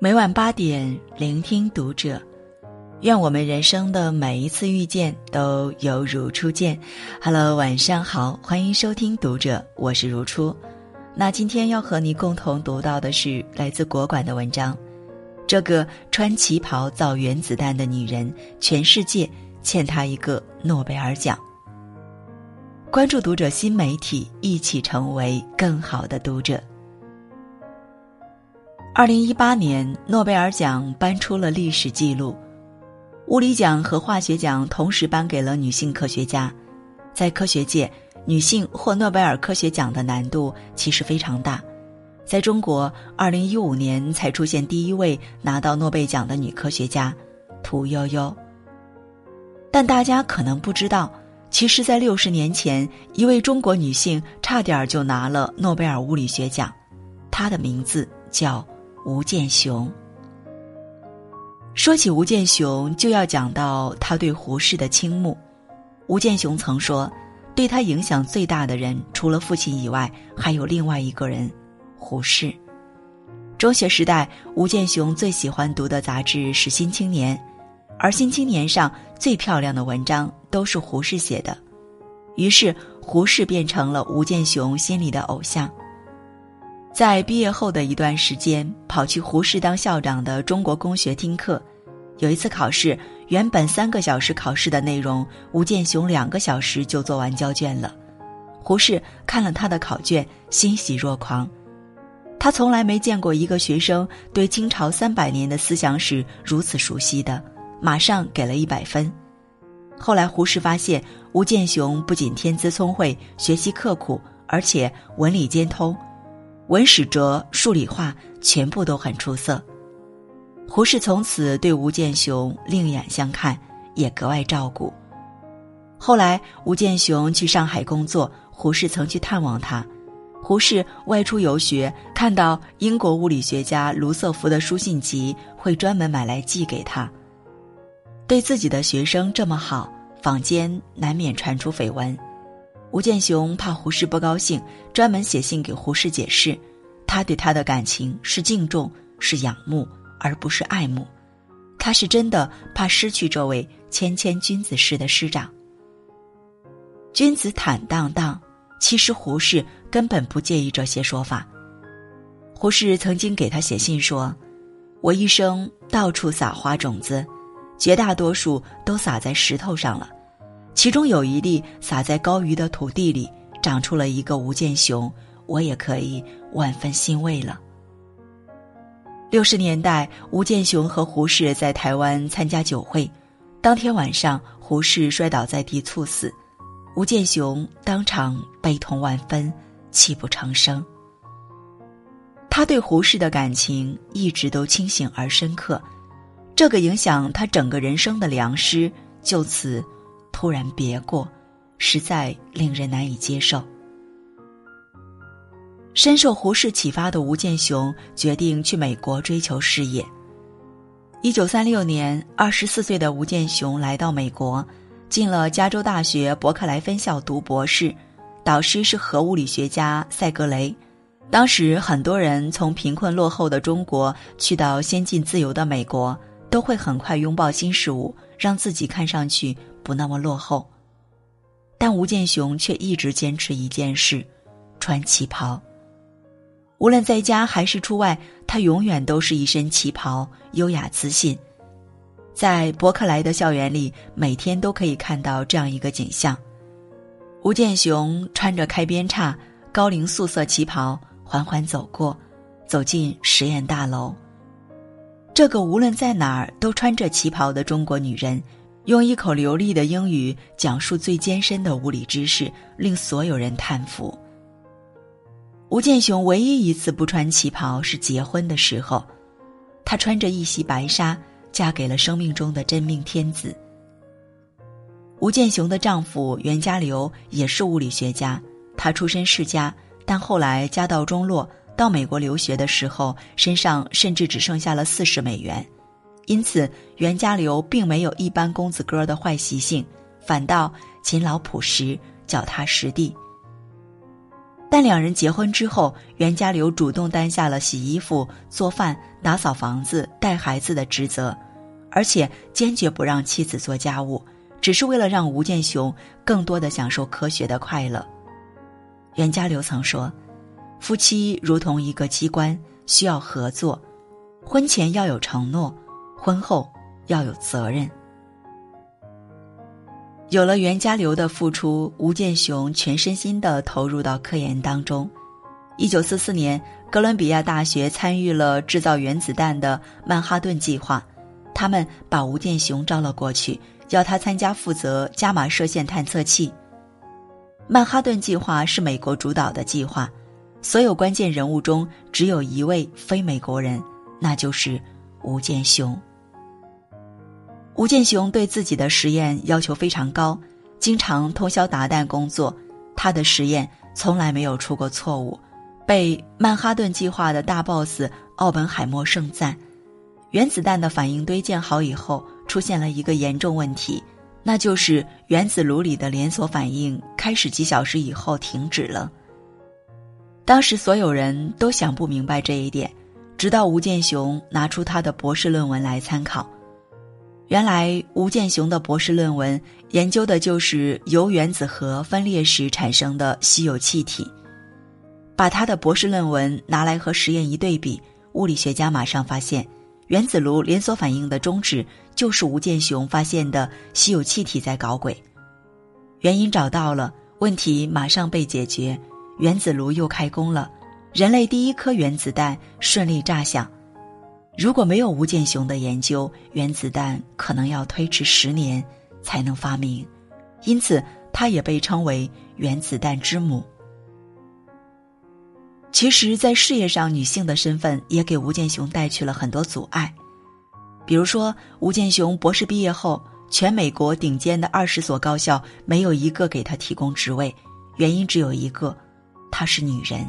每晚八点，聆听读者。愿我们人生的每一次遇见都犹如初见。Hello，晚上好，欢迎收听读者，我是如初。那今天要和你共同读到的是来自国馆的文章。这个穿旗袍造原子弹的女人，全世界欠她一个诺贝尔奖。关注读者新媒体，一起成为更好的读者。二零一八年，诺贝尔奖颁出了历史记录，物理奖和化学奖同时颁给了女性科学家。在科学界，女性获诺贝尔科学奖的难度其实非常大。在中国，二零一五年才出现第一位拿到诺贝尔奖的女科学家屠呦呦。但大家可能不知道，其实，在六十年前，一位中国女性差点就拿了诺贝尔物理学奖，她的名字叫。吴健雄。说起吴健雄，就要讲到他对胡适的倾慕。吴健雄曾说，对他影响最大的人，除了父亲以外，还有另外一个人——胡适。中学时代，吴健雄最喜欢读的杂志是《新青年》，而《新青年》上最漂亮的文章都是胡适写的，于是胡适变成了吴健雄心里的偶像。在毕业后的一段时间，跑去胡适当校长的中国公学听课。有一次考试，原本三个小时考试的内容，吴健雄两个小时就做完交卷了。胡适看了他的考卷，欣喜若狂。他从来没见过一个学生对清朝三百年的思想史如此熟悉的，马上给了一百分。后来胡适发现，吴健雄不仅天资聪慧、学习刻苦，而且文理兼通。文史哲、数理化全部都很出色，胡适从此对吴健雄另眼相看，也格外照顾。后来吴健雄去上海工作，胡适曾去探望他。胡适外出游学，看到英国物理学家卢瑟福的书信集，会专门买来寄给他。对自己的学生这么好，坊间难免传出绯闻。吴健雄怕胡适不高兴，专门写信给胡适解释，他对他的感情是敬重，是仰慕，而不是爱慕。他是真的怕失去这位谦谦君子式的师长。君子坦荡荡，其实胡适根本不介意这些说法。胡适曾经给他写信说：“我一生到处撒花种子，绝大多数都撒在石头上了。”其中有一粒撒在高于的土地里，长出了一个吴健雄，我也可以万分欣慰了。六十年代，吴健雄和胡适在台湾参加酒会，当天晚上，胡适摔倒在地猝死，吴健雄当场悲痛万分，泣不成声。他对胡适的感情一直都清醒而深刻，这个影响他整个人生的良师就此。突然别过，实在令人难以接受。深受胡适启发的吴健雄决定去美国追求事业。一九三六年，二十四岁的吴健雄来到美国，进了加州大学伯克莱分校读博士，导师是核物理学家塞格雷。当时很多人从贫困落后的中国去到先进自由的美国，都会很快拥抱新事物，让自己看上去。不那么落后，但吴健雄却一直坚持一件事：穿旗袍。无论在家还是出外，他永远都是一身旗袍，优雅自信。在伯克莱的校园里，每天都可以看到这样一个景象：吴健雄穿着开边叉、高领素色旗袍，缓缓走过，走进实验大楼。这个无论在哪儿都穿着旗袍的中国女人。用一口流利的英语讲述最艰深的物理知识，令所有人叹服。吴健雄唯一一次不穿旗袍是结婚的时候，他穿着一袭白纱，嫁给了生命中的真命天子。吴健雄的丈夫袁家流也是物理学家，他出身世家，但后来家道中落，到美国留学的时候，身上甚至只剩下了四十美元。因此，袁家流并没有一般公子哥的坏习性，反倒勤劳朴实、脚踏实地。但两人结婚之后，袁家骝主动担下了洗衣服、做饭、打扫房子、带孩子的职责，而且坚决不让妻子做家务，只是为了让吴建雄更多的享受科学的快乐。袁家骝曾说：“夫妻如同一个机关，需要合作，婚前要有承诺，婚后要有责任。”有了袁家流的付出，吴建雄全身心地投入到科研当中。一九四四年，哥伦比亚大学参与了制造原子弹的曼哈顿计划，他们把吴建雄招了过去，要他参加负责伽马射线探测器。曼哈顿计划是美国主导的计划，所有关键人物中只有一位非美国人，那就是吴建雄。吴建雄对自己的实验要求非常高，经常通宵达旦工作。他的实验从来没有出过错误，被曼哈顿计划的大 boss 奥本海默盛赞。原子弹的反应堆建好以后，出现了一个严重问题，那就是原子炉里的连锁反应开始几小时以后停止了。当时所有人都想不明白这一点，直到吴建雄拿出他的博士论文来参考。原来吴建雄的博士论文研究的就是由原子核分裂时产生的稀有气体。把他的博士论文拿来和实验一对比，物理学家马上发现，原子炉连锁反应的终止就是吴建雄发现的稀有气体在搞鬼。原因找到了，问题马上被解决，原子炉又开工了，人类第一颗原子弹顺利炸响。如果没有吴建雄的研究，原子弹可能要推迟十年才能发明，因此他也被称为“原子弹之母”。其实，在事业上，女性的身份也给吴建雄带去了很多阻碍。比如说，吴建雄博士毕业后，全美国顶尖的二十所高校没有一个给他提供职位，原因只有一个：她是女人。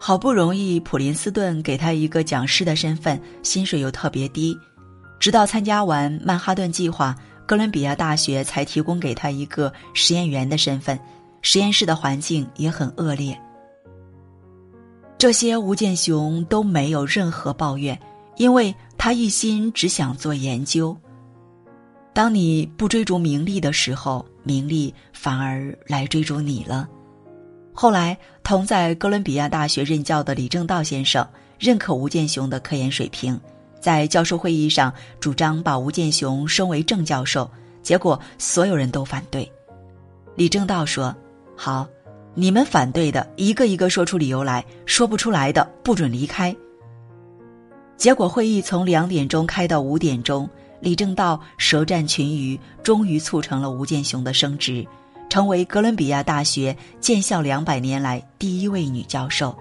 好不容易，普林斯顿给他一个讲师的身份，薪水又特别低，直到参加完曼哈顿计划，哥伦比亚大学才提供给他一个实验员的身份，实验室的环境也很恶劣。这些吴建雄都没有任何抱怨，因为他一心只想做研究。当你不追逐名利的时候，名利反而来追逐你了。后来，同在哥伦比亚大学任教的李政道先生认可吴建雄的科研水平，在教授会议上主张把吴建雄升为正教授，结果所有人都反对。李政道说：“好，你们反对的一个一个说出理由来，说不出来的不准离开。”结果会议从两点钟开到五点钟，李政道舌战群儒，终于促成了吴建雄的升职。成为哥伦比亚大学建校两百年来第一位女教授。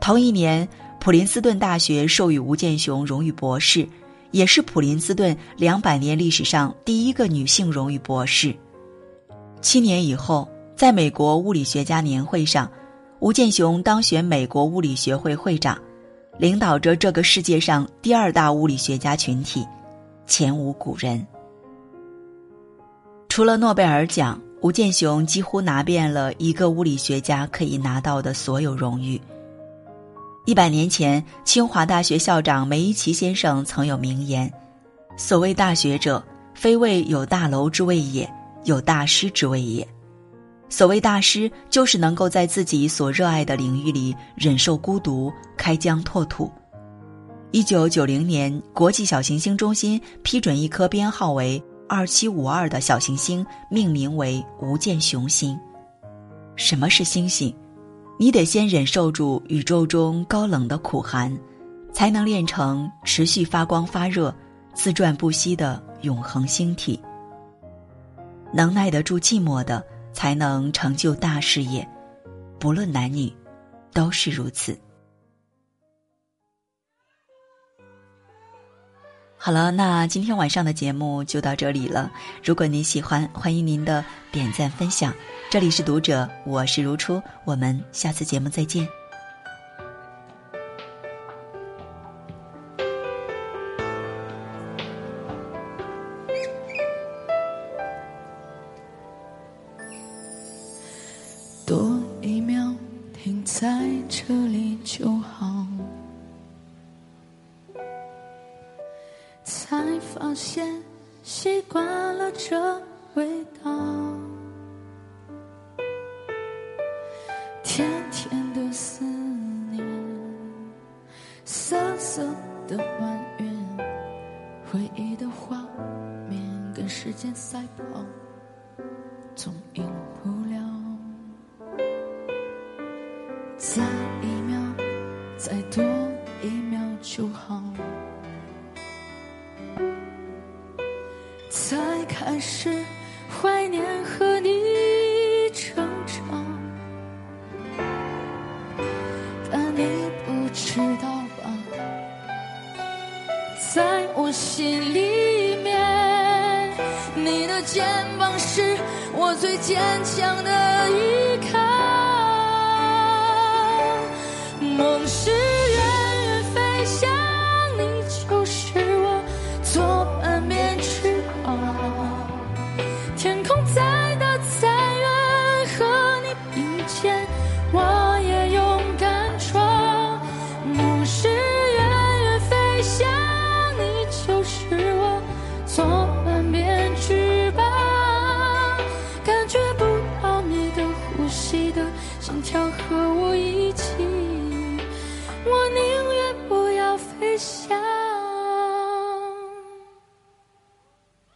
同一年，普林斯顿大学授予吴建雄荣誉博士，也是普林斯顿两百年历史上第一个女性荣誉博士。七年以后，在美国物理学家年会上，吴建雄当选美国物理学会会长，领导着这个世界上第二大物理学家群体，前无古人。除了诺贝尔奖，吴健雄几乎拿遍了一个物理学家可以拿到的所有荣誉。一百年前，清华大学校长梅贻琦先生曾有名言：“所谓大学者，非谓有大楼之谓也，有大师之谓也。所谓大师，就是能够在自己所热爱的领域里忍受孤独，开疆拓土。”一九九零年，国际小行星中心批准一颗编号为。二七五二的小行星命名为吴建雄星。什么是星星？你得先忍受住宇宙中高冷的苦寒，才能炼成持续发光发热、自转不息的永恒星体。能耐得住寂寞的，才能成就大事业。不论男女，都是如此。好了，那今天晚上的节目就到这里了。如果您喜欢，欢迎您的点赞分享。这里是读者，我是如初，我们下次节目再见。这味道，甜甜的思念，涩涩的埋怨，回忆的画面跟时间赛跑，总赢不了。再一秒，再多一秒就好。才开始怀念和你成长，但你不知道吧，在我心里面，你的肩膀是我最坚强的依靠。梦是远远飞向，你